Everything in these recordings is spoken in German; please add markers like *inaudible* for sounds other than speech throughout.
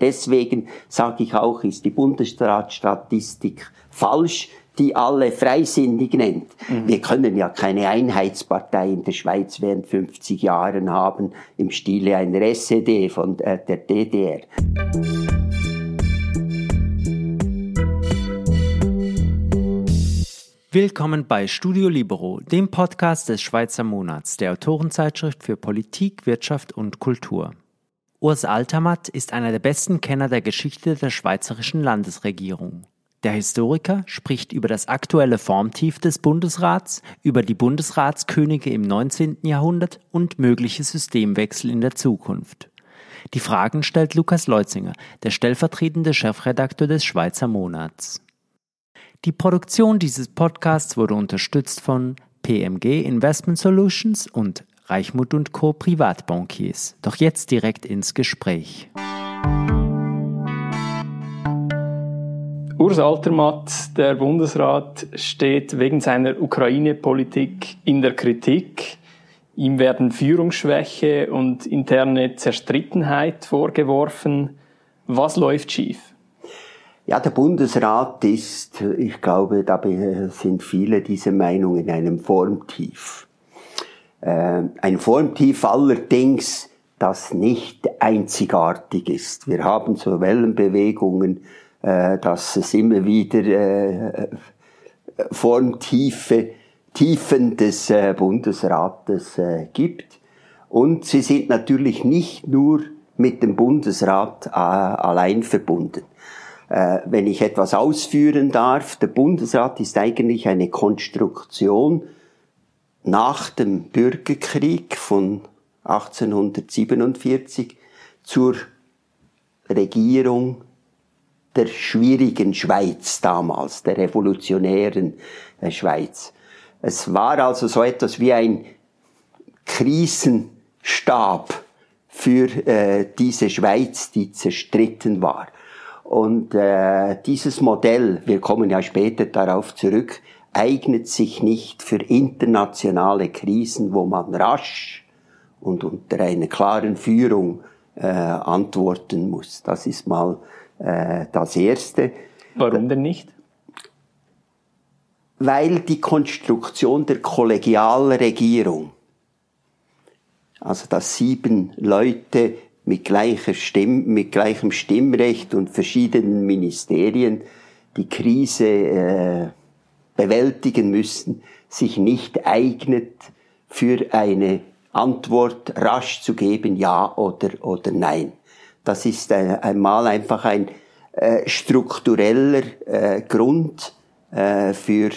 Deswegen sage ich auch, ist die Bundesratsstatistik falsch, die alle freisinnig nennt. Mhm. Wir können ja keine Einheitspartei in der Schweiz während 50 Jahren haben, im Stile einer SED von äh, der DDR. Willkommen bei Studio Libero, dem Podcast des Schweizer Monats, der Autorenzeitschrift für Politik, Wirtschaft und Kultur. Urs Altermatt ist einer der besten Kenner der Geschichte der schweizerischen Landesregierung. Der Historiker spricht über das aktuelle Formtief des Bundesrats, über die Bundesratskönige im 19. Jahrhundert und mögliche Systemwechsel in der Zukunft. Die Fragen stellt Lukas Leutzinger, der stellvertretende Chefredakteur des Schweizer Monats. Die Produktion dieses Podcasts wurde unterstützt von PMG Investment Solutions und Reichmut und Co. Privatbankiers. Doch jetzt direkt ins Gespräch. Urs Altermatt, der Bundesrat, steht wegen seiner Ukraine-Politik in der Kritik. Ihm werden Führungsschwäche und interne Zerstrittenheit vorgeworfen. Was läuft schief? Ja, der Bundesrat ist, ich glaube, da sind viele dieser Meinung in einem Formtief. Äh, ein Formtief allerdings, das nicht einzigartig ist. Wir haben so Wellenbewegungen, äh, dass es immer wieder äh, Formtiefe, Tiefen des Bundesrates gibt. Und sie sind natürlich nicht nur mit dem Bundesrat allein verbunden. Wenn ich etwas ausführen darf, der Bundesrat ist eigentlich eine Konstruktion nach dem Bürgerkrieg von 1847 zur Regierung der schwierigen Schweiz damals, der revolutionären äh, Schweiz. Es war also so etwas wie ein Krisenstab für äh, diese Schweiz, die zerstritten war. Und äh, dieses Modell, wir kommen ja später darauf zurück, eignet sich nicht für internationale Krisen, wo man rasch und unter einer klaren Führung äh, antworten muss. Das ist mal äh, das Erste. Warum denn nicht? Weil die Konstruktion der Kollegialregierung, also dass sieben Leute mit, gleicher Stimm, mit gleichem Stimmrecht und verschiedenen Ministerien die Krise äh, bewältigen müssen, sich nicht eignet für eine Antwort rasch zu geben, ja oder, oder nein. Das ist einmal einfach ein äh, struktureller äh, Grund äh, für,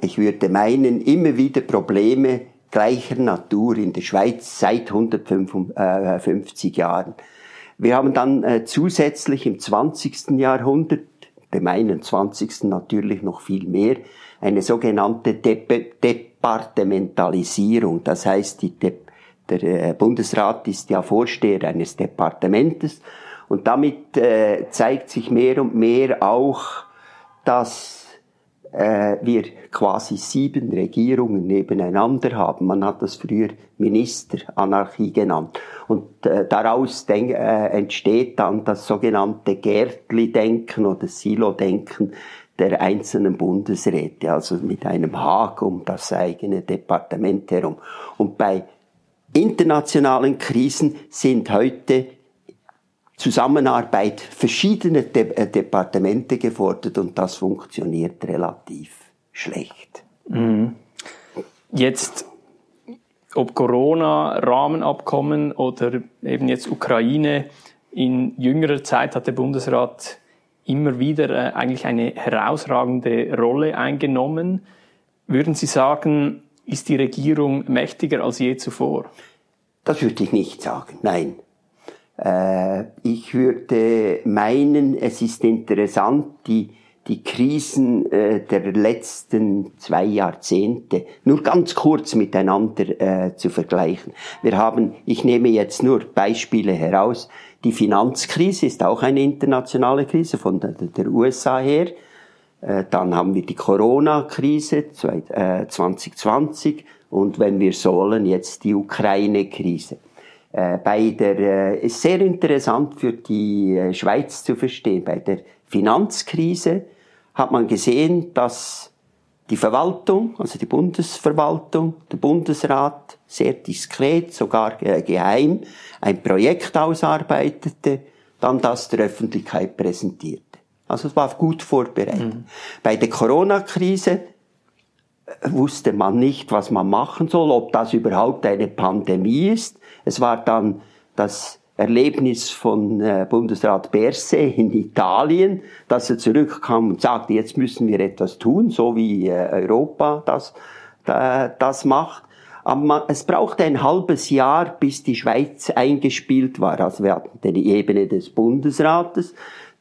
ich würde meinen, immer wieder Probleme gleicher Natur in der Schweiz seit 150 Jahren. Wir haben dann äh, zusätzlich im 20. Jahrhundert dem 21. natürlich noch viel mehr, eine sogenannte De Departementalisierung. Das heißt, De der äh, Bundesrat ist ja Vorsteher eines Departementes und damit äh, zeigt sich mehr und mehr auch, dass wir quasi sieben Regierungen nebeneinander haben. Man hat das früher Ministeranarchie genannt. Und äh, daraus denk, äh, entsteht dann das sogenannte Gärtli-Denken oder Silo-Denken der einzelnen Bundesräte, also mit einem Haag um das eigene Departement herum. Und bei internationalen Krisen sind heute Zusammenarbeit verschiedener De äh, Departemente gefordert und das funktioniert relativ schlecht. Mhm. Jetzt, ob Corona, Rahmenabkommen oder eben jetzt Ukraine, in jüngerer Zeit hat der Bundesrat immer wieder äh, eigentlich eine herausragende Rolle eingenommen. Würden Sie sagen, ist die Regierung mächtiger als je zuvor? Das würde ich nicht sagen, nein. Äh, ich würde meinen, es ist interessant, die, die Krisen äh, der letzten zwei Jahrzehnte nur ganz kurz miteinander äh, zu vergleichen. Wir haben, ich nehme jetzt nur Beispiele heraus, die Finanzkrise ist auch eine internationale Krise von der, der USA her. Dann haben wir die Corona-Krise 2020 äh, und wenn wir so wollen, jetzt die Ukraine-Krise. Äh, bei der, äh, ist sehr interessant für die äh, Schweiz zu verstehen. Bei der Finanzkrise hat man gesehen, dass die Verwaltung, also die Bundesverwaltung, der Bundesrat sehr diskret, sogar geheim, ein Projekt ausarbeitete, dann das der Öffentlichkeit präsentierte. Also es war gut vorbereitet. Mhm. Bei der Corona-Krise wusste man nicht, was man machen soll, ob das überhaupt eine Pandemie ist. Es war dann das Erlebnis von äh, Bundesrat Berse in Italien, dass er zurückkam und sagte, jetzt müssen wir etwas tun, so wie äh, Europa das, das macht. Aber es brauchte ein halbes Jahr, bis die Schweiz eingespielt war. Also wir hatten die Ebene des Bundesrates,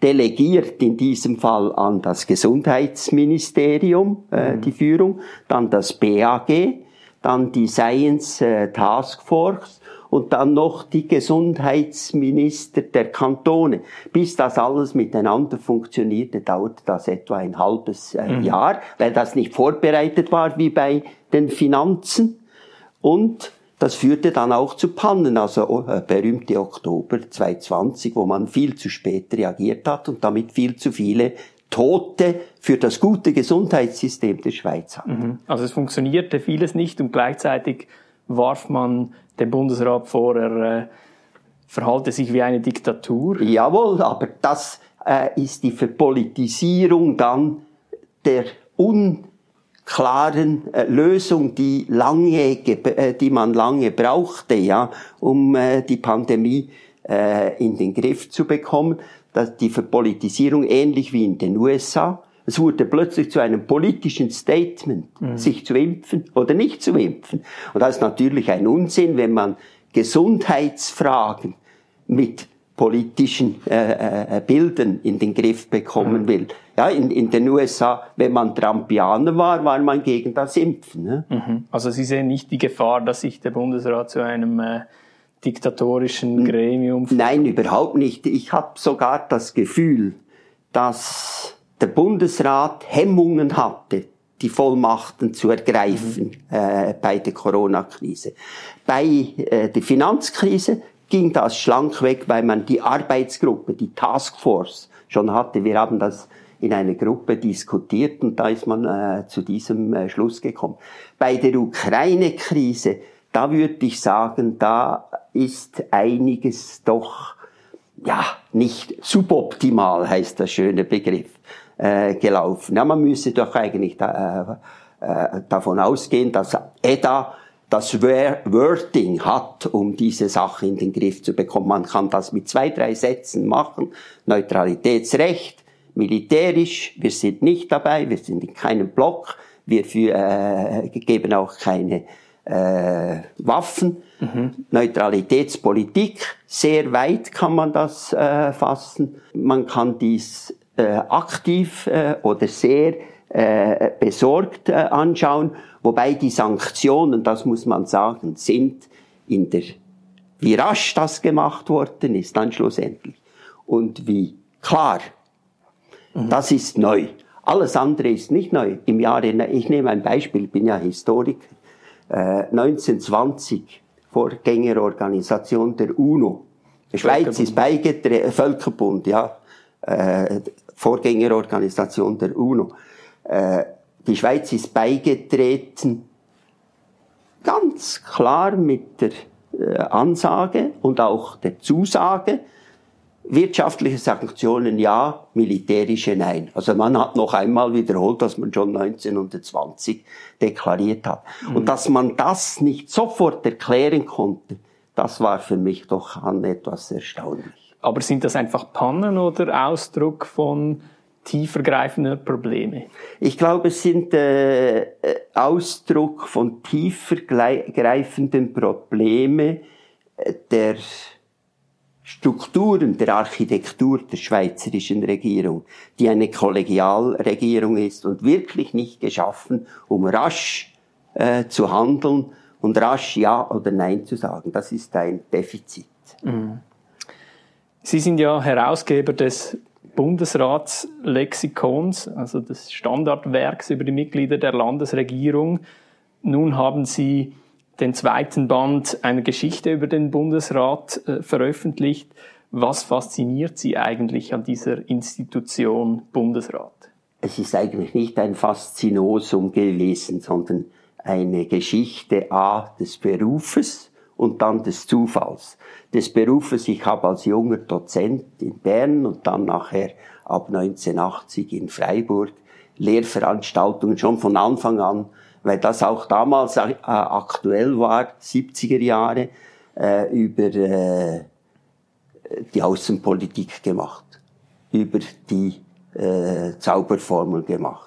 delegiert in diesem Fall an das Gesundheitsministerium äh, mhm. die Führung, dann das BAG, dann die Science Task Force und dann noch die Gesundheitsminister der Kantone. Bis das alles miteinander funktionierte, dauerte das etwa ein halbes äh, mhm. Jahr, weil das nicht vorbereitet war wie bei den Finanzen. Und das führte dann auch zu Pannen, also oh, äh, berühmte Oktober 2020, wo man viel zu spät reagiert hat und damit viel zu viele Tote für das gute Gesundheitssystem der Schweiz hat. Mhm. Also es funktionierte vieles nicht und gleichzeitig warf man dem Bundesrat vor, er äh, verhalte sich wie eine Diktatur. Jawohl, aber das äh, ist die Verpolitisierung dann der un klaren äh, Lösung, die lange, äh, die man lange brauchte, ja, um äh, die Pandemie äh, in den Griff zu bekommen. Dass die Verpolitisierung ähnlich wie in den USA. Es wurde plötzlich zu einem politischen Statement, mhm. sich zu impfen oder nicht zu impfen. Und das ist natürlich ein Unsinn, wenn man Gesundheitsfragen mit politischen äh, äh, Bildern in den Griff bekommen mhm. will. Ja, in, in den USA, wenn man Trumpianer war, war man gegen das Impfen. Ne? Mhm. Also Sie sehen nicht die Gefahr, dass sich der Bundesrat zu einem äh, diktatorischen Gremium... Nein, überhaupt nicht. Ich habe sogar das Gefühl, dass der Bundesrat Hemmungen hatte, die Vollmachten zu ergreifen mhm. äh, bei der Corona-Krise. Bei äh, der Finanzkrise ging das schlank weg, weil man die Arbeitsgruppe, die Taskforce schon hatte. Wir haben das in einer Gruppe diskutiert und da ist man äh, zu diesem äh, Schluss gekommen. Bei der Ukraine-Krise, da würde ich sagen, da ist einiges doch ja nicht suboptimal, heißt der schöne Begriff, äh, gelaufen. Ja, man müsse doch eigentlich da, äh, äh, davon ausgehen, dass EDA das Wording hat, um diese Sache in den Griff zu bekommen. Man kann das mit zwei, drei Sätzen machen. Neutralitätsrecht, militärisch, wir sind nicht dabei, wir sind in keinem Block, wir für, äh, geben auch keine äh, Waffen. Mhm. Neutralitätspolitik, sehr weit kann man das äh, fassen. Man kann dies aktiv äh, oder sehr äh, besorgt äh, anschauen, wobei die Sanktionen, das muss man sagen, sind in der, wie rasch das gemacht worden ist, dann schlussendlich. Und wie klar. Mhm. Das ist neu. Alles andere ist nicht neu. Im Jahre, ich nehme ein Beispiel, ich bin ja Historiker, äh, 1920, Vorgängerorganisation der UNO. Schweiz ist beigetreten, Völkerbund, ja, äh, Vorgängerorganisation der UNO. Äh, die Schweiz ist beigetreten, ganz klar mit der äh, Ansage und auch der Zusage, wirtschaftliche Sanktionen ja, militärische nein. Also man hat noch einmal wiederholt, dass man schon 1920 deklariert hat. Mhm. Und dass man das nicht sofort erklären konnte, das war für mich doch an etwas erstaunlich. Aber sind das einfach Pannen oder Ausdruck von tiefergreifender Probleme? Ich glaube, es sind äh, äh Ausdruck von tiefergreifenden Probleme äh, der Strukturen der Architektur der schweizerischen Regierung, die eine Kollegialregierung ist und wirklich nicht geschaffen, um rasch äh, zu handeln und rasch Ja oder Nein zu sagen. Das ist ein Defizit. Mhm. Sie sind ja Herausgeber des Bundesratslexikons, also des Standardwerks über die Mitglieder der Landesregierung. Nun haben Sie den zweiten Band einer Geschichte über den Bundesrat äh, veröffentlicht. Was fasziniert Sie eigentlich an dieser Institution Bundesrat? Es ist eigentlich nicht ein Faszinosum gewesen, sondern eine Geschichte A des Berufes und dann des Zufalls. Des Berufes, ich habe als junger Dozent in Bern und dann nachher ab 1980 in Freiburg Lehrveranstaltungen schon von Anfang an, weil das auch damals äh, aktuell war, 70er Jahre, äh, über äh, die Außenpolitik gemacht, über die Zauberformel gemacht.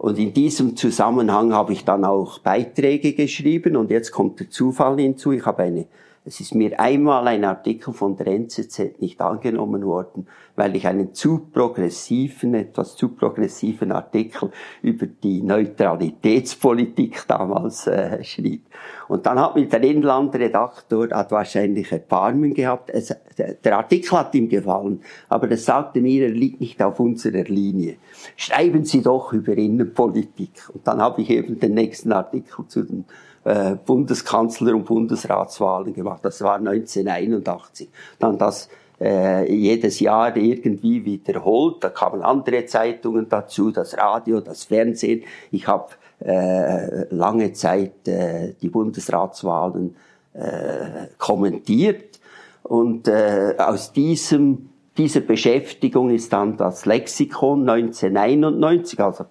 Und in diesem Zusammenhang habe ich dann auch Beiträge geschrieben und jetzt kommt der Zufall hinzu. Ich habe eine es ist mir einmal ein Artikel von der NZZ nicht angenommen worden, weil ich einen zu progressiven, etwas zu progressiven Artikel über die Neutralitätspolitik damals äh, schrieb. Und dann hat mir der Inlandredaktor hat wahrscheinlich Erbarmen gehabt. Es, der Artikel hat ihm gefallen, aber er sagte mir, er liegt nicht auf unserer Linie. Schreiben Sie doch über Innenpolitik. Und dann habe ich eben den nächsten Artikel zu den äh, Bundeskanzler- und Bundesratswahlen gemacht. Das war 1981. Dann das äh, jedes Jahr irgendwie wiederholt. Da kamen andere Zeitungen dazu, das Radio, das Fernsehen. Ich habe äh, lange Zeit äh, die Bundesratswahlen äh, kommentiert und äh, aus diesem dieser Beschäftigung ist dann das Lexikon 1991, also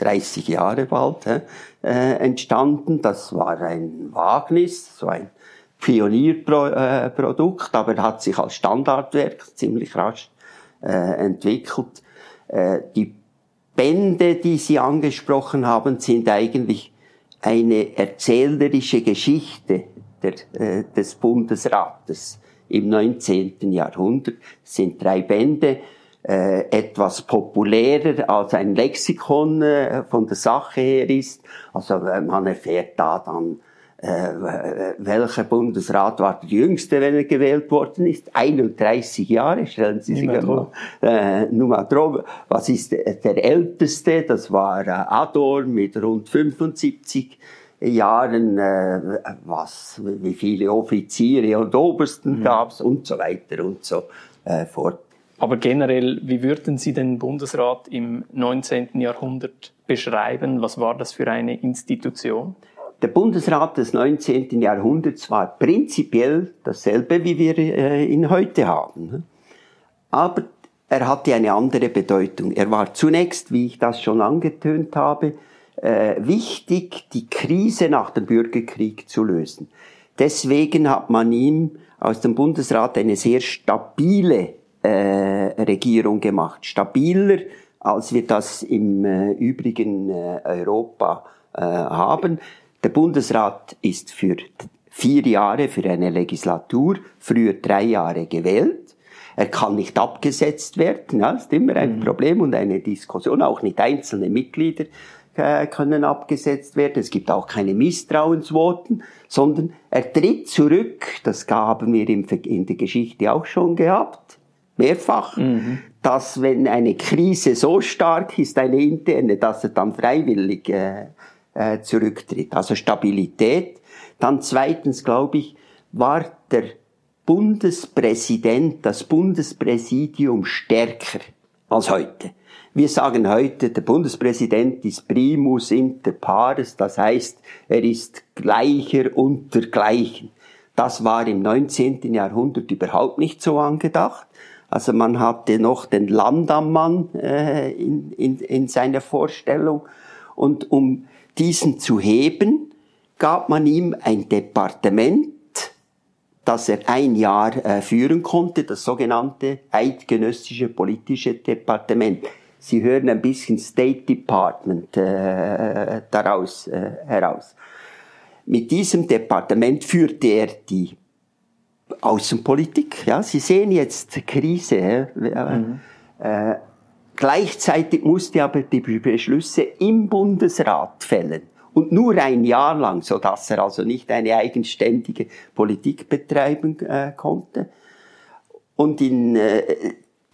30 Jahre bald, äh, entstanden. Das war ein Wagnis, so ein Pionierprodukt, aber hat sich als Standardwerk ziemlich rasch äh, entwickelt. Äh, die Bände, die Sie angesprochen haben, sind eigentlich eine erzählerische Geschichte der, äh, des Bundesrates im 19. Jahrhundert. Es sind drei Bände äh, etwas populärer als ein Lexikon äh, von der Sache her ist. Also man erfährt da dann, äh, welcher Bundesrat war der jüngste, wenn er gewählt worden ist? 31 Jahre, stellen Sie sich mal, äh, nur mal drauf. Was ist der älteste? Das war äh, Ador mit rund 75 Jahren, äh, was, wie viele Offiziere und Obersten mhm. gab's und so weiter und so äh, fort. Aber generell, wie würden Sie den Bundesrat im 19. Jahrhundert beschreiben? Was war das für eine Institution? Der Bundesrat des 19. Jahrhunderts war prinzipiell dasselbe, wie wir äh, ihn heute haben. Aber er hatte eine andere Bedeutung. Er war zunächst, wie ich das schon angetönt habe, äh, wichtig, die Krise nach dem Bürgerkrieg zu lösen. Deswegen hat man ihm aus dem Bundesrat eine sehr stabile Regierung gemacht. Stabiler, als wir das im äh, übrigen äh, Europa äh, haben. Der Bundesrat ist für vier Jahre, für eine Legislatur, früher drei Jahre gewählt. Er kann nicht abgesetzt werden. Ja, ist immer ein mhm. Problem und eine Diskussion. Auch nicht einzelne Mitglieder äh, können abgesetzt werden. Es gibt auch keine Misstrauensvoten, sondern er tritt zurück. Das haben wir in der Geschichte auch schon gehabt mehrfach, mhm. dass wenn eine Krise so stark ist, eine interne, dass er dann freiwillig äh, äh, zurücktritt. Also Stabilität. Dann zweitens, glaube ich, war der Bundespräsident, das Bundespräsidium stärker als heute. Wir sagen heute, der Bundespräsident ist primus inter pares, das heißt, er ist gleicher unter Gleichen. Das war im 19. Jahrhundert überhaupt nicht so angedacht. Also man hatte noch den Landammann äh, in, in, in seiner Vorstellung. Und um diesen zu heben, gab man ihm ein Departement, das er ein Jahr äh, führen konnte, das sogenannte eidgenössische politische Departement. Sie hören ein bisschen State Department äh, daraus äh, heraus. Mit diesem Departement führte er die Außenpolitik. Ja, Sie sehen jetzt Krise. Mhm. Äh, gleichzeitig musste aber die Beschlüsse im Bundesrat fällen und nur ein Jahr lang, so dass er also nicht eine eigenständige Politik betreiben äh, konnte. Und in äh,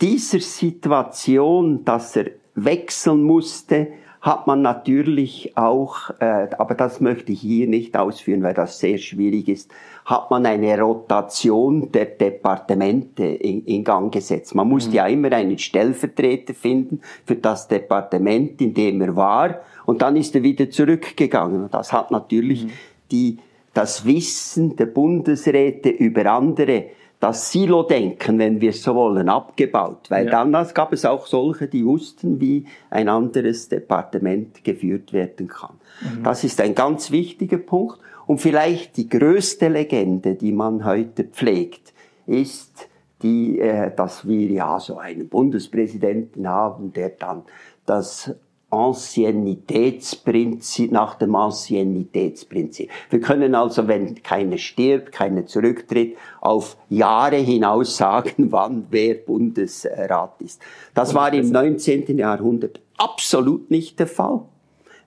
dieser Situation, dass er wechseln musste, hat man natürlich auch, äh, aber das möchte ich hier nicht ausführen, weil das sehr schwierig ist, hat man eine Rotation der Departemente in, in Gang gesetzt. Man musste mhm. ja immer einen Stellvertreter finden für das Departement, in dem er war, und dann ist er wieder zurückgegangen. Und das hat natürlich mhm. die, das Wissen der Bundesräte über andere das Silo-Denken, wenn wir es so wollen, abgebaut. Weil ja. dann gab es auch solche, die wussten, wie ein anderes Departement geführt werden kann. Mhm. Das ist ein ganz wichtiger Punkt. Und vielleicht die größte Legende, die man heute pflegt, ist die, äh, dass wir ja so einen Bundespräsidenten haben, der dann das Anciennitätsprinzip, nach dem Anciennitätsprinzip. Wir können also, wenn keiner stirbt, keiner zurücktritt, auf Jahre hinaus sagen, *laughs* wann wer Bundesrat ist. Das war im 19. Jahrhundert absolut nicht der Fall.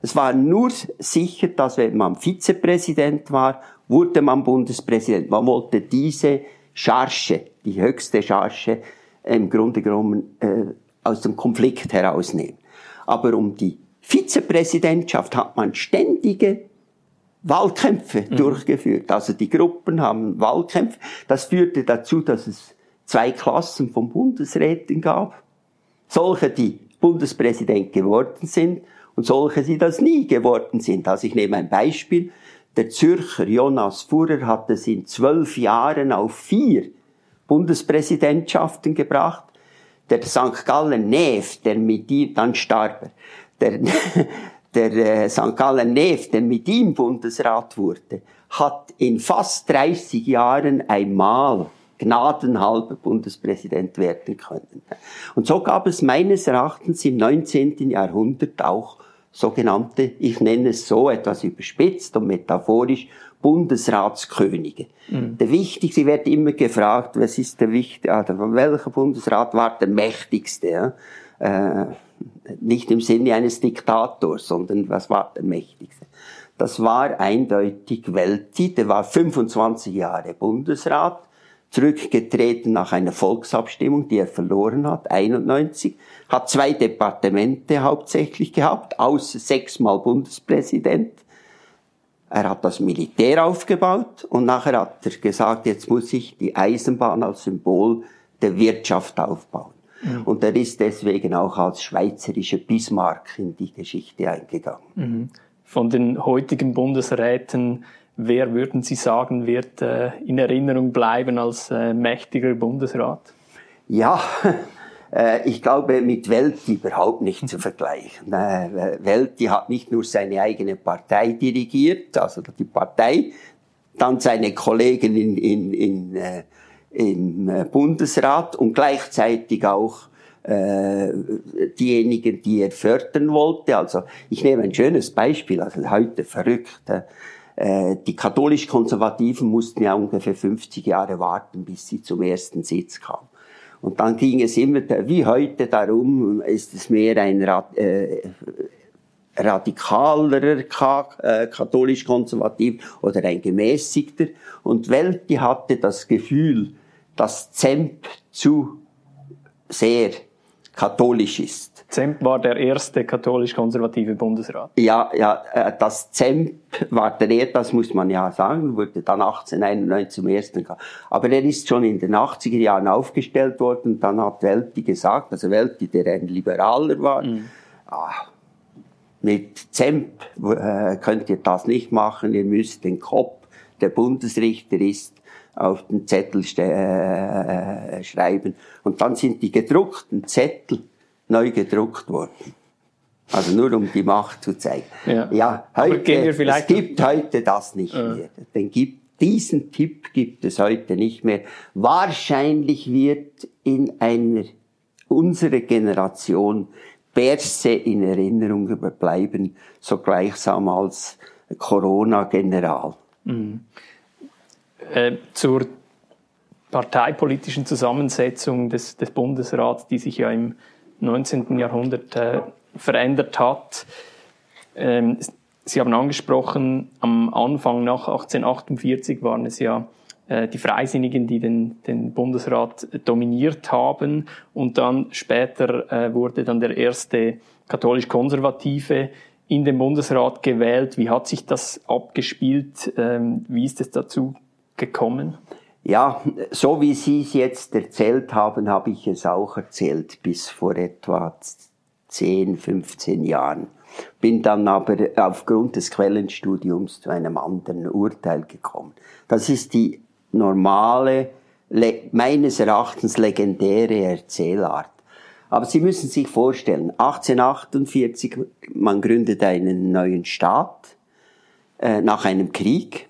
Es war nur sicher, dass wenn man Vizepräsident war, wurde man Bundespräsident. Man wollte diese Charge, die höchste Charge, im Grunde genommen äh, aus dem Konflikt herausnehmen. Aber um die Vizepräsidentschaft hat man ständige Wahlkämpfe mhm. durchgeführt. Also die Gruppen haben Wahlkämpfe. Das führte dazu, dass es zwei Klassen von Bundesräten gab. Solche, die Bundespräsident geworden sind und solche, die das nie geworden sind. Also ich nehme ein Beispiel. Der Zürcher Jonas Fuhrer hat es in zwölf Jahren auf vier Bundespräsidentschaften gebracht der St. Gallen Neef, der mit ihm, dann starb er, der, *laughs* der äh, St. Gallen Neef, der mit ihm Bundesrat wurde, hat in fast 30 Jahren einmal gnadenhalber Bundespräsident werden können. Und so gab es meines Erachtens im 19. Jahrhundert auch sogenannte, ich nenne es so etwas überspitzt und metaphorisch, Bundesratskönige. Mhm. Der wichtigste, wird immer gefragt, was ist der wichtigste, also welcher Bundesrat war der mächtigste? Ja? Äh, nicht im Sinne eines Diktators, sondern was war der mächtigste? Das war eindeutig Welti, der war 25 Jahre Bundesrat, zurückgetreten nach einer Volksabstimmung, die er verloren hat, 91, hat zwei Departemente hauptsächlich gehabt, außer sechsmal Bundespräsident, er hat das Militär aufgebaut und nachher hat er gesagt, jetzt muss ich die Eisenbahn als Symbol der Wirtschaft aufbauen. Mhm. Und er ist deswegen auch als schweizerischer Bismarck in die Geschichte eingegangen. Mhm. Von den heutigen Bundesräten, wer würden Sie sagen, wird äh, in Erinnerung bleiben als äh, mächtiger Bundesrat? Ja, *laughs* ich glaube, mit Welti überhaupt nicht zu *laughs* vergleichen. Äh, Welti hat nicht nur seine eigene Partei dirigiert, also die Partei, dann seine Kollegen in, in, in, äh, im Bundesrat und gleichzeitig auch äh, diejenigen, die er fördern wollte. Also ich nehme ein schönes Beispiel, also heute verrückt. Äh, die katholisch-konservativen mussten ja ungefähr 50 Jahre warten, bis sie zum ersten Sitz kamen. Und dann ging es immer, wie heute, darum, ist es mehr ein äh, radikalerer äh, katholisch-konservativ oder ein gemäßigter. Und Welti hatte das Gefühl, dass Zemp zu sehr katholisch ist. Zemp war der erste katholisch-konservative Bundesrat. Ja, ja, äh, das Zemp war der das muss man ja sagen, wurde dann 1891 zum ersten. Aber er ist schon in den 80er Jahren aufgestellt worden, dann hat Welti gesagt, also Welti, der ein Liberaler war, mhm. ah, mit Zemp äh, könnt ihr das nicht machen, ihr müsst den Kopf, der Bundesrichter ist, auf den Zettel äh, schreiben. Und dann sind die gedruckten Zettel neu gedruckt worden. Also nur um die Macht zu zeigen. Ja, ja heute, es gibt heute das nicht ja. mehr. Den gibt, diesen Tipp gibt es heute nicht mehr. Wahrscheinlich wird in einer unserer Generation Berse in Erinnerung bleiben, so gleichsam als Corona-General. Mhm. Äh, zur parteipolitischen Zusammensetzung des, des Bundesrats, die sich ja im 19. Jahrhundert äh, verändert hat. Ähm, Sie haben angesprochen, am Anfang nach 1848 waren es ja äh, die Freisinnigen, die den, den Bundesrat dominiert haben. Und dann später äh, wurde dann der erste katholisch-konservative in den Bundesrat gewählt. Wie hat sich das abgespielt? Ähm, wie ist es dazu gekommen? Ja, so wie Sie es jetzt erzählt haben, habe ich es auch erzählt bis vor etwa 10, 15 Jahren. Bin dann aber aufgrund des Quellenstudiums zu einem anderen Urteil gekommen. Das ist die normale, meines Erachtens legendäre Erzählart. Aber Sie müssen sich vorstellen, 1848, man gründet einen neuen Staat äh, nach einem Krieg.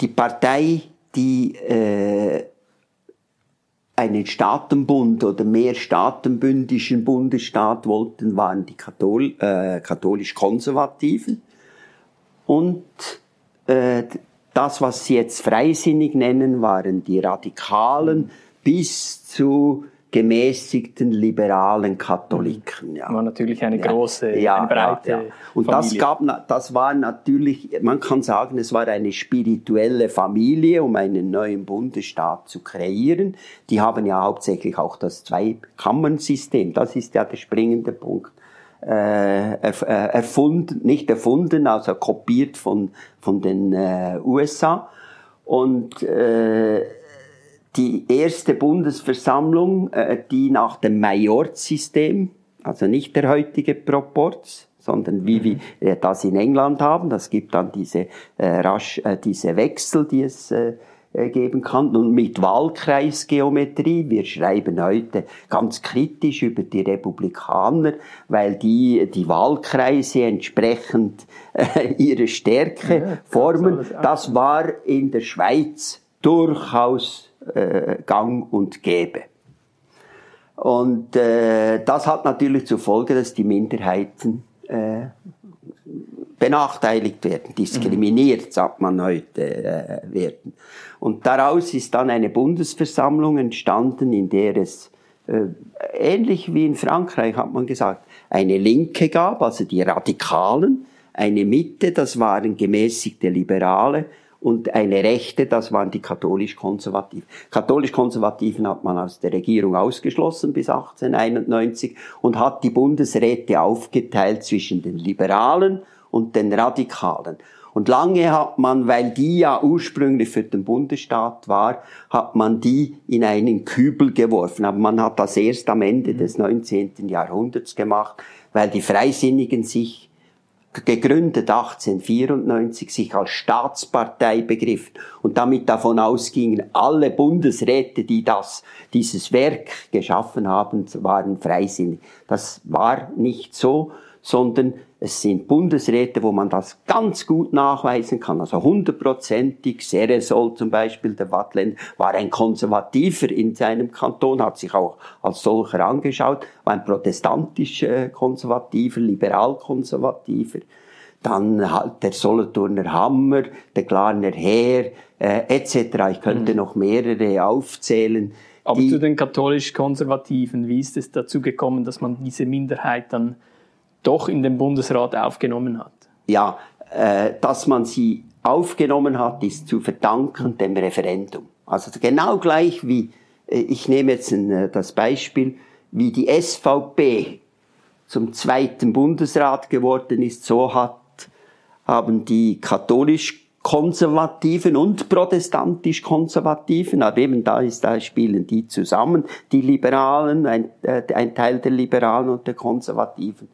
Die Partei, die äh, einen Staatenbund oder mehr staatenbündischen Bundesstaat wollten, waren die Kathol äh, katholisch-konservativen. Und äh, das, was sie jetzt freisinnig nennen, waren die Radikalen bis zu gemäßigten liberalen Katholiken. Ja. War natürlich eine große, ja, eine breite ja, ja. Und Familie. das gab, das war natürlich, man kann sagen, es war eine spirituelle Familie, um einen neuen Bundesstaat zu kreieren. Die haben ja hauptsächlich auch das Zweikammernsystem. Das ist ja der springende Punkt. Äh, äh erfunden, nicht erfunden, also kopiert von von den äh, USA und äh, die erste Bundesversammlung, äh, die nach dem Majorzsystem, also nicht der heutige Proporz, sondern wie mhm. wir das in England haben, das gibt dann diese, äh, rasch, äh, diese Wechsel, die es äh, äh, geben kann. Und mit Wahlkreisgeometrie, wir schreiben heute ganz kritisch über die Republikaner, weil die die Wahlkreise entsprechend äh, ihre Stärke ja, formen. Das war in der Schweiz durchaus äh, gang und gäbe. Und äh, das hat natürlich zur Folge, dass die Minderheiten äh, benachteiligt werden, diskriminiert, sagt man heute, äh, werden. Und daraus ist dann eine Bundesversammlung entstanden, in der es äh, ähnlich wie in Frankreich, hat man gesagt, eine Linke gab, also die Radikalen, eine Mitte, das waren gemäßigte Liberale, und eine Rechte, das waren die katholisch-konservativen. Katholisch-konservativen hat man aus der Regierung ausgeschlossen bis 1891 und hat die Bundesräte aufgeteilt zwischen den Liberalen und den Radikalen. Und lange hat man, weil die ja ursprünglich für den Bundesstaat war, hat man die in einen Kübel geworfen. Aber man hat das erst am Ende des 19. Jahrhunderts gemacht, weil die Freisinnigen sich gegründet 1894, sich als Staatspartei begriffen und damit davon ausgingen, alle Bundesräte, die das, dieses Werk geschaffen haben, waren freisinnig. Das war nicht so, sondern es sind Bundesräte, wo man das ganz gut nachweisen kann, also hundertprozentig. Seresol zum Beispiel, der Wattländer, war ein Konservativer in seinem Kanton, hat sich auch als solcher angeschaut, war ein protestantisch äh, Konservativer, liberal-Konservativer. Dann halt der Solothurner Hammer, der Glarner Heer, äh, etc. Ich könnte mhm. noch mehrere aufzählen. Aber zu den katholisch-konservativen, wie ist es dazu gekommen, dass man diese Minderheit dann doch in den Bundesrat aufgenommen hat. Ja, äh, dass man sie aufgenommen hat, ist zu verdanken dem Referendum. Also genau gleich wie, äh, ich nehme jetzt ein, äh, das Beispiel, wie die SVP zum zweiten Bundesrat geworden ist, so hat, haben die katholisch Konservativen und protestantisch Konservativen, aber eben da ist, da spielen die zusammen, die Liberalen, ein, äh, ein Teil der Liberalen und der Konservativen,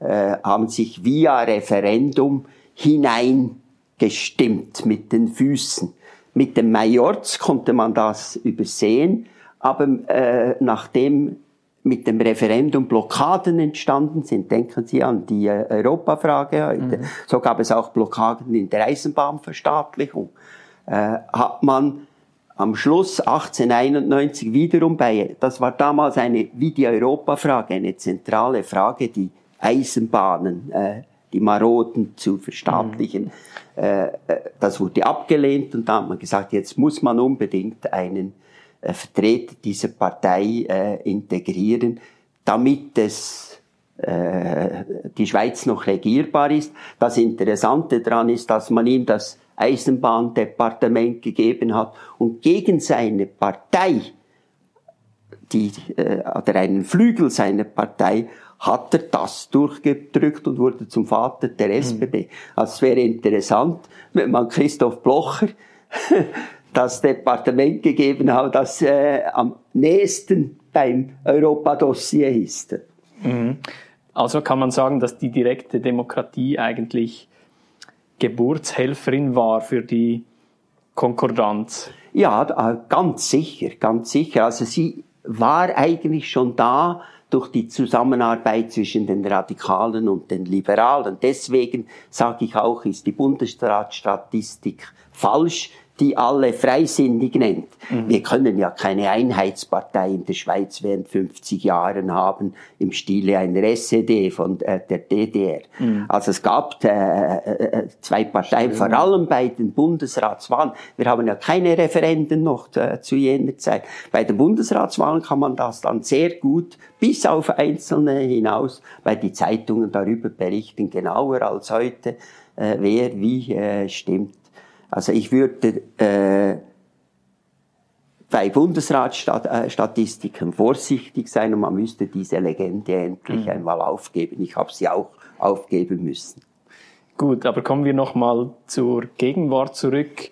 haben sich via Referendum hineingestimmt mit den Füßen. Mit dem Majorz konnte man das übersehen, aber äh, nachdem mit dem Referendum Blockaden entstanden sind, denken Sie an die äh, Europafrage heute, mhm. so gab es auch Blockaden in der Eisenbahnverstaatlichung, äh, hat man am Schluss 1891 wiederum bei, das war damals eine, wie die Europafrage, eine zentrale Frage, die Eisenbahnen, äh, die Maroden zu verstaatlichen. Mhm. Äh, äh, das wurde abgelehnt und da hat man gesagt, jetzt muss man unbedingt einen äh, Vertreter dieser Partei äh, integrieren, damit es äh, die Schweiz noch regierbar ist. Das Interessante daran ist, dass man ihm das Eisenbahndepartement gegeben hat und gegen seine Partei, die, äh, oder einen Flügel seiner Partei, hat er das durchgedrückt und wurde zum Vater der SBB. Mhm. Also es wäre interessant, wenn man Christoph Blocher *laughs* das Departement gegeben hat, das äh, am nächsten beim Europa-Dossier ist. Mhm. Also kann man sagen, dass die direkte Demokratie eigentlich Geburtshelferin war für die Konkordanz. Ja, ganz sicher, ganz sicher. Also sie war eigentlich schon da durch die Zusammenarbeit zwischen den Radikalen und den Liberalen. Deswegen sage ich auch, ist die Bundesratsstatistik falsch die alle freisinnig nennt. Mhm. Wir können ja keine Einheitspartei in der Schweiz während 50 Jahren haben im Stile einer SED von äh, der DDR. Mhm. Also es gab äh, äh, zwei Parteien, Stimmt. vor allem bei den Bundesratswahlen. Wir haben ja keine Referenden noch äh, zu jener Zeit. Bei den Bundesratswahlen kann man das dann sehr gut bis auf Einzelne hinaus, weil die Zeitungen darüber berichten genauer als heute, äh, wer wie äh, stimmt. Also ich würde äh, bei Bundesratsstatistiken vorsichtig sein und man müsste diese Legende endlich mhm. einmal aufgeben. Ich habe sie auch aufgeben müssen. Gut, aber kommen wir nochmal zur Gegenwart zurück.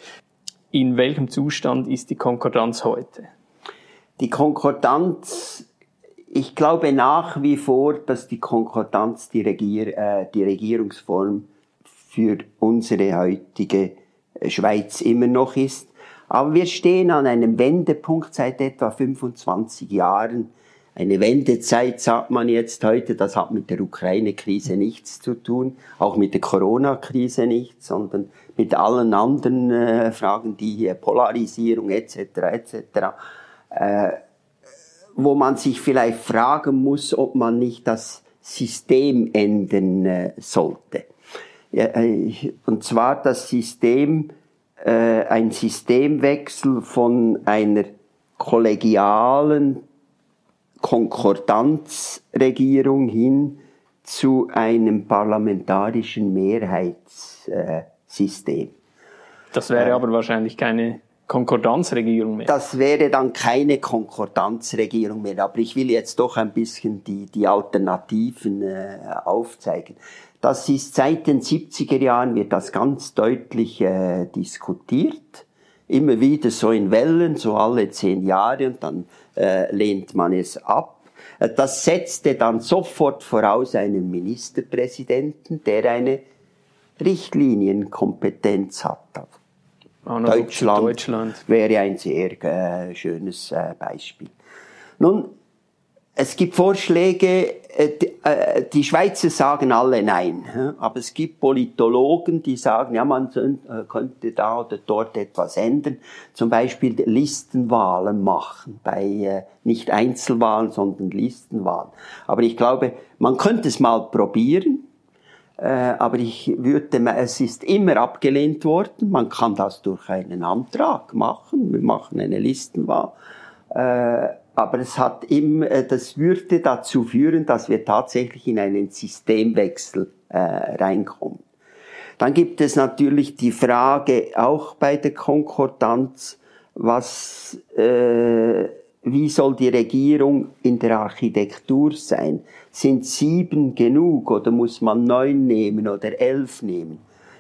In welchem Zustand ist die Konkordanz heute? Die Konkordanz, ich glaube nach wie vor, dass die Konkordanz die, Regier, äh, die Regierungsform für unsere heutige Schweiz immer noch ist. Aber wir stehen an einem Wendepunkt seit etwa 25 Jahren. Eine Wendezeit sagt man jetzt heute, das hat mit der Ukraine-Krise nichts zu tun, auch mit der Corona-Krise nichts, sondern mit allen anderen äh, Fragen, die Polarisierung etc. etc. Äh, wo man sich vielleicht fragen muss, ob man nicht das System ändern äh, sollte. Äh, und zwar das System, äh, ein Systemwechsel von einer kollegialen Konkordanzregierung hin zu einem parlamentarischen Mehrheitssystem. Das wäre aber wahrscheinlich keine Konkordanzregierung mehr. Das wäre dann keine Konkordanzregierung mehr. Aber ich will jetzt doch ein bisschen die, die Alternativen äh, aufzeigen. Das ist seit den 70er Jahren wird das ganz deutlich äh, diskutiert. Immer wieder so in Wellen, so alle zehn Jahre und dann äh, lehnt man es ab. Äh, das setzte dann sofort voraus einen Ministerpräsidenten, der eine Richtlinienkompetenz hat. Deutschland, Deutschland, wäre ein sehr äh, schönes äh, Beispiel. Nun, es gibt Vorschläge, äh, äh, die Schweizer sagen alle nein, aber es gibt Politologen, die sagen, ja, man äh, könnte da oder dort etwas ändern, zum Beispiel Listenwahlen machen, bei nicht Einzelwahlen, sondern Listenwahlen. Aber ich glaube, man könnte es mal probieren, aber ich würde, es ist immer abgelehnt worden, man kann das durch einen Antrag machen, wir machen eine Listenwahl aber es hat immer, äh, das würde dazu führen, dass wir tatsächlich in einen Systemwechsel äh, reinkommen. Dann gibt es natürlich die Frage auch bei der Konkordanz, was, äh, wie soll die Regierung in der Architektur sein? Sind sieben genug oder muss man neun nehmen oder elf nehmen?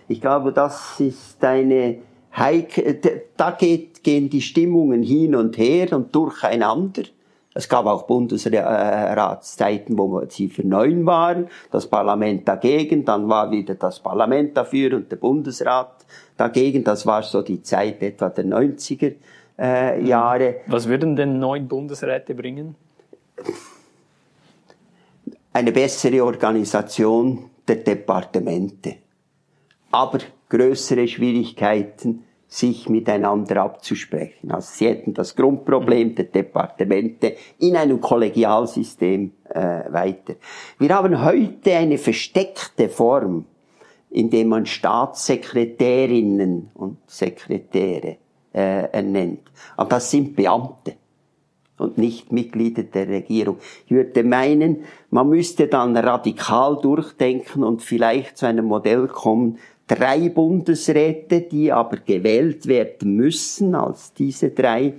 Ich glaube, das ist eine Heike, da geht, gehen die Stimmungen hin und her und durcheinander. Es gab auch Bundesratszeiten, wo sie für neun waren, das Parlament dagegen, dann war wieder das Parlament dafür und der Bundesrat dagegen. Das war so die Zeit etwa der 90er äh, Jahre. Was würden denn neun Bundesräte bringen? Eine bessere Organisation der Departemente. Aber größere Schwierigkeiten sich miteinander abzusprechen. Also sie hätten das Grundproblem der Departemente in einem Kollegialsystem äh, weiter. Wir haben heute eine versteckte Form, in der man Staatssekretärinnen und Sekretäre äh, ernennt. Aber das sind Beamte und nicht Mitglieder der Regierung. Ich würde meinen, man müsste dann radikal durchdenken und vielleicht zu einem Modell kommen, drei Bundesräte, die aber gewählt werden müssen als diese drei,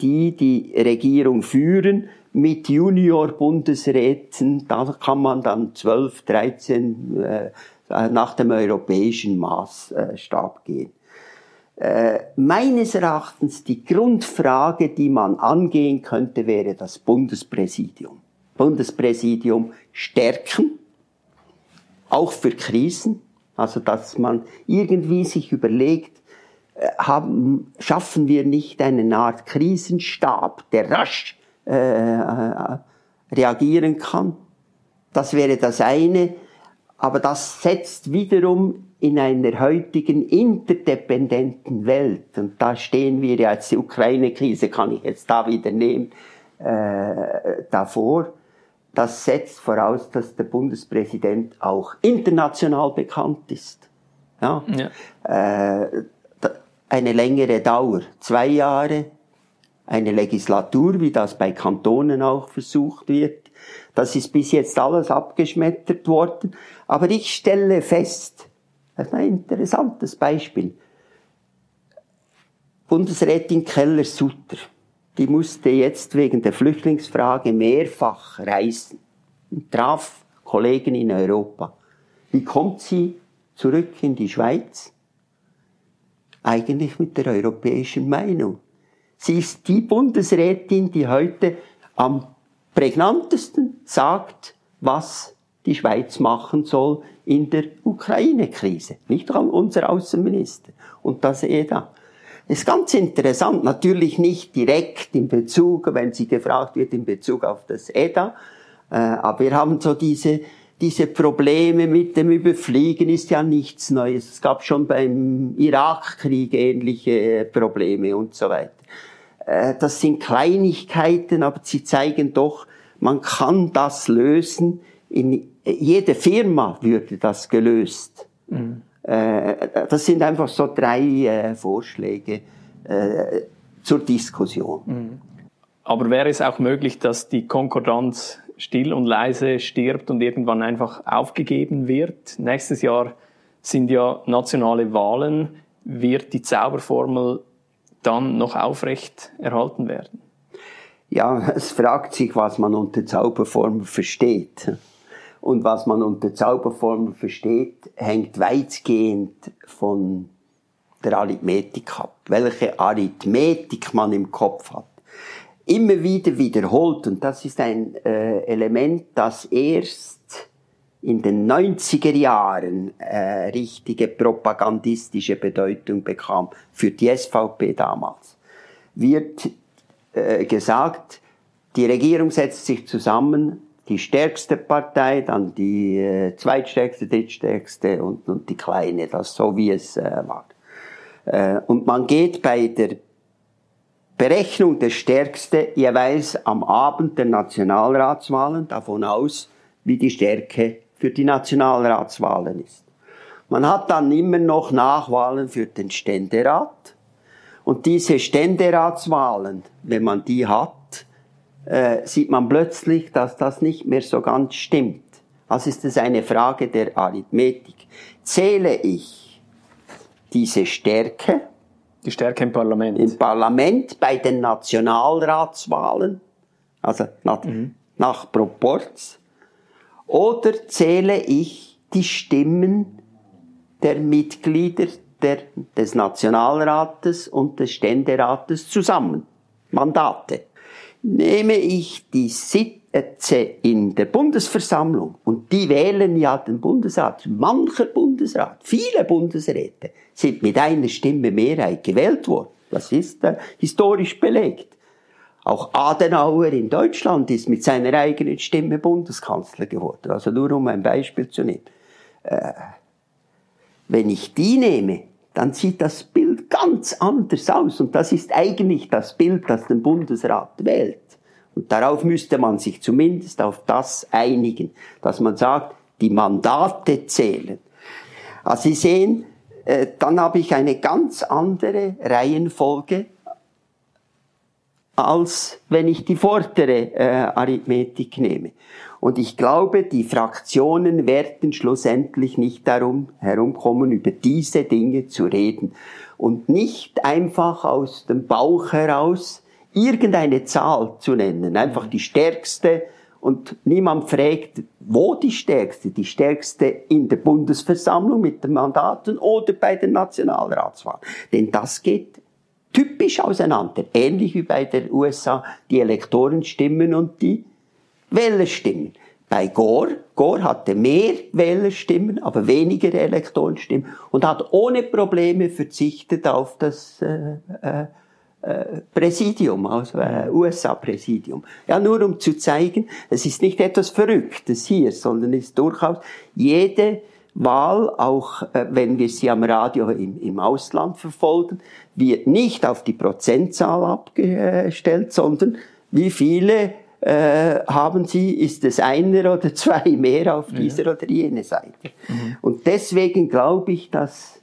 die die Regierung führen. Mit Junior-Bundesräten, da kann man dann 12, 13 äh, nach dem europäischen Maßstab gehen. Äh, meines Erachtens die Grundfrage, die man angehen könnte, wäre das Bundespräsidium. Bundespräsidium stärken, auch für Krisen, also dass man irgendwie sich überlegt, äh, haben, schaffen wir nicht eine Art Krisenstab, der rasch äh, äh, reagieren kann. Das wäre das eine, aber das setzt wiederum in einer heutigen interdependenten Welt, und da stehen wir ja jetzt, die Ukraine-Krise kann ich jetzt da wieder nehmen, äh, davor, das setzt voraus, dass der Bundespräsident auch international bekannt ist. Ja? ja. Äh, eine längere Dauer, zwei Jahre, eine Legislatur, wie das bei Kantonen auch versucht wird. Das ist bis jetzt alles abgeschmettert worden. Aber ich stelle fest, das ist ein interessantes Beispiel. Bundesrätin Keller-Sutter, die musste jetzt wegen der Flüchtlingsfrage mehrfach reisen und traf Kollegen in Europa. Wie kommt sie zurück in die Schweiz? Eigentlich mit der europäischen Meinung. Sie ist die Bundesrätin, die heute am prägnantesten sagt, was die Schweiz machen soll in der Ukraine-Krise. Nicht unser Außenminister. Und das EDA. Ist ganz interessant, natürlich nicht direkt in Bezug, wenn sie gefragt wird, in Bezug auf das EDA. Äh, aber wir haben so diese, diese Probleme mit dem Überfliegen ist ja nichts Neues. Es gab schon beim Irakkrieg ähnliche Probleme und so weiter. Äh, das sind Kleinigkeiten, aber sie zeigen doch, man kann das lösen, in jede Firma würde das gelöst. Mhm. Äh, das sind einfach so drei äh, Vorschläge äh, zur Diskussion. Mhm. Aber wäre es auch möglich, dass die Konkordanz still und leise stirbt und irgendwann einfach aufgegeben wird? Nächstes Jahr sind ja nationale Wahlen. Wird die Zauberformel dann noch aufrecht erhalten werden? Ja, es fragt sich, was man unter Zauberformel versteht. Und was man unter Zauberformel versteht, hängt weitgehend von der Arithmetik ab. Welche Arithmetik man im Kopf hat. Immer wieder wiederholt, und das ist ein äh, Element, das erst in den 90er Jahren äh, richtige propagandistische Bedeutung bekam, für die SVP damals, wird äh, gesagt, die Regierung setzt sich zusammen die stärkste Partei, dann die äh, zweitstärkste, drittstärkste und, und die kleine, das so wie es äh, war. Äh, und man geht bei der Berechnung der Stärkste jeweils am Abend der Nationalratswahlen davon aus, wie die Stärke für die Nationalratswahlen ist. Man hat dann immer noch Nachwahlen für den Ständerat. Und diese Ständeratswahlen, wenn man die hat, äh, sieht man plötzlich, dass das nicht mehr so ganz stimmt. Also ist es eine Frage der Arithmetik. Zähle ich diese Stärke, die Stärke im Parlament, im Parlament bei den Nationalratswahlen, also nach, mhm. nach Proporz, oder zähle ich die Stimmen der Mitglieder der, des Nationalrates und des Ständerates zusammen? Mandate nehme ich die Sitze in der Bundesversammlung und die wählen ja den Bundesrat, mancher Bundesrat, viele Bundesräte sind mit einer Stimme Mehrheit gewählt worden. Das ist äh, historisch belegt. Auch Adenauer in Deutschland ist mit seiner eigenen Stimme Bundeskanzler geworden. Also nur um ein Beispiel zu nehmen. Äh, wenn ich die nehme, dann sieht das Bild ganz anders aus. Und das ist eigentlich das Bild, das den Bundesrat wählt. Und darauf müsste man sich zumindest auf das einigen, dass man sagt, die Mandate zählen. Also Sie sehen, äh, dann habe ich eine ganz andere Reihenfolge, als wenn ich die vordere äh, Arithmetik nehme. Und ich glaube, die Fraktionen werden schlussendlich nicht darum herumkommen, über diese Dinge zu reden. Und nicht einfach aus dem Bauch heraus irgendeine Zahl zu nennen. Einfach die stärkste. Und niemand fragt, wo die stärkste? Die stärkste in der Bundesversammlung mit den Mandaten oder bei den Nationalratswahlen. Denn das geht typisch auseinander. Ähnlich wie bei den USA die Elektorenstimmen und die Wählerstimmen. Bei Gore, Gore hatte mehr Wählerstimmen, aber weniger Elektorenstimmen und hat ohne Probleme verzichtet auf das äh, äh, äh Präsidium, also äh, USA-Präsidium. Ja, nur um zu zeigen, es ist nicht etwas Verrücktes hier, sondern es ist durchaus jede Wahl, auch äh, wenn wir sie am Radio im, im Ausland verfolgen, wird nicht auf die Prozentzahl abgestellt, sondern wie viele äh, haben Sie, ist es einer oder *laughs* zwei mehr auf dieser ja. oder jene Seite. Mhm. Und deswegen glaube ich, dass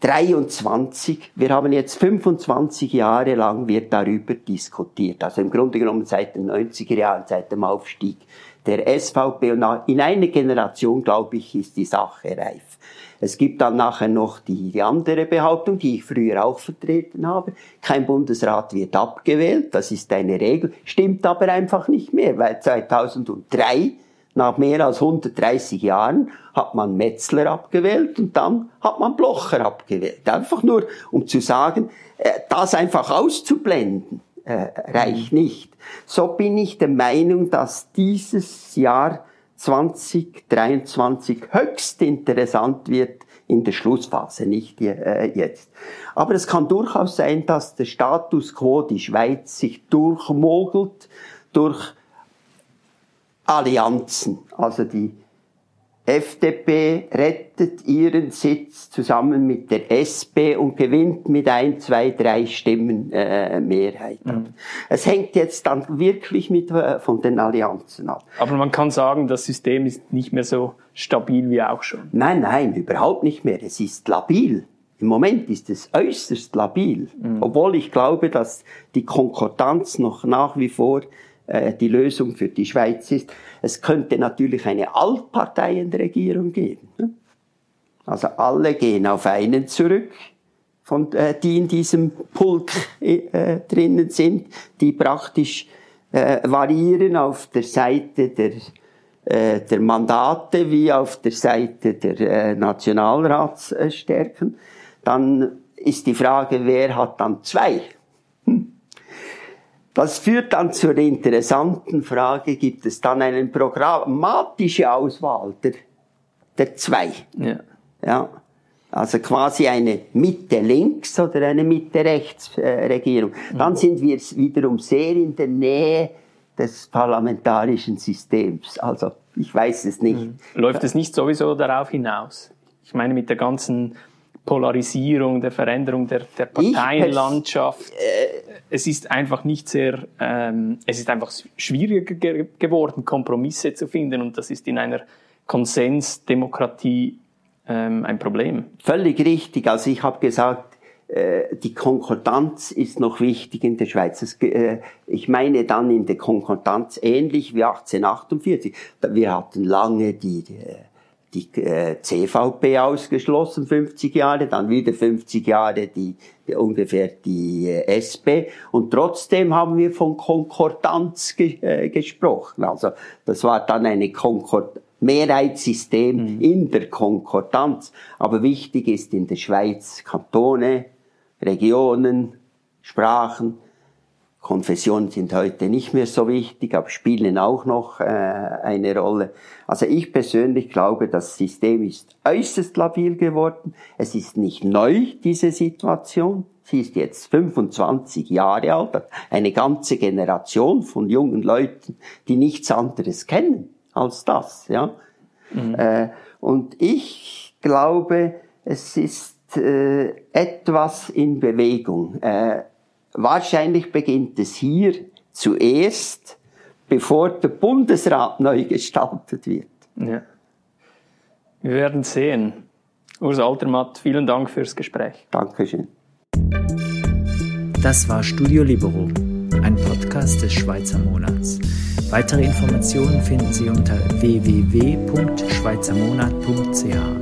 23, wir haben jetzt 25 Jahre lang wird darüber diskutiert, also im Grunde genommen seit den 90er Jahren, seit dem Aufstieg der SVP und in einer Generation, glaube ich, ist die Sache reif. Es gibt dann nachher noch die, die andere Behauptung, die ich früher auch vertreten habe. Kein Bundesrat wird abgewählt, das ist eine Regel, stimmt aber einfach nicht mehr, weil 2003 nach mehr als 130 Jahren hat man Metzler abgewählt und dann hat man Blocher abgewählt. Einfach nur, um zu sagen, äh, das einfach auszublenden, äh, reicht nicht. So bin ich der Meinung, dass dieses Jahr 2023 höchst interessant wird in der Schlussphase, nicht äh, jetzt. Aber es kann durchaus sein, dass der Status quo, die Schweiz, sich durchmogelt durch Allianzen, also die FDP rettet ihren Sitz zusammen mit der SP und gewinnt mit ein, zwei, drei Stimmen äh, Mehrheit. Mhm. Es hängt jetzt dann wirklich mit, äh, von den Allianzen ab. Aber man kann sagen, das System ist nicht mehr so stabil wie auch schon. Nein, nein, überhaupt nicht mehr. Es ist labil. Im Moment ist es äußerst labil. Mhm. Obwohl ich glaube, dass die Konkordanz noch nach wie vor äh, die Lösung für die Schweiz ist. Es könnte natürlich eine Altparteienregierung geben. Ne? Also alle gehen auf einen zurück, von, äh, die in diesem Pulk äh, drinnen sind, die praktisch äh, variieren auf der Seite der, äh, der Mandate wie auf der Seite der äh, Nationalratsstärken. Dann ist die Frage, wer hat dann zwei? Das führt dann zur interessanten Frage, gibt es dann eine programmatische Auswahl der, der zwei? Ja. ja. Also quasi eine Mitte-Links- oder eine Mitte-Rechts-Regierung. Dann mhm. sind wir wiederum sehr in der Nähe des parlamentarischen Systems. Also ich weiß es nicht. Mhm. Läuft es nicht sowieso darauf hinaus? Ich meine mit der ganzen Polarisierung, der Veränderung der, der Parteienlandschaft. Äh, es ist einfach nicht sehr, ähm, es ist einfach schwieriger ge geworden, Kompromisse zu finden und das ist in einer Konsensdemokratie ähm, ein Problem. Völlig richtig. Also ich habe gesagt, äh, die Konkordanz ist noch wichtig in der Schweiz. Es, äh, ich meine dann in der Konkordanz ähnlich wie 1848. Wir hatten lange die, die die äh, CVP ausgeschlossen, 50 Jahre, dann wieder 50 Jahre die, die ungefähr die äh, SP und trotzdem haben wir von Konkordanz ge, äh, gesprochen. Also das war dann eine Konkord Mehrheitssystem mhm. in der Konkordanz. Aber wichtig ist in der Schweiz Kantone, Regionen, Sprachen, Konfessionen sind heute nicht mehr so wichtig, aber spielen auch noch äh, eine Rolle. Also ich persönlich glaube, das System ist äußerst labil geworden. Es ist nicht neu, diese Situation. Sie ist jetzt 25 Jahre alt, eine ganze Generation von jungen Leuten, die nichts anderes kennen als das. Ja? Mhm. Äh, und ich glaube, es ist äh, etwas in Bewegung. Äh, Wahrscheinlich beginnt es hier zuerst, bevor der Bundesrat neu gestaltet wird. Ja. Wir werden sehen. Urs Altermatt, vielen Dank fürs Gespräch. Dankeschön. Das war Studio Libero, ein Podcast des Schweizer Monats. Weitere Informationen finden Sie unter www.schweizermonat.ch.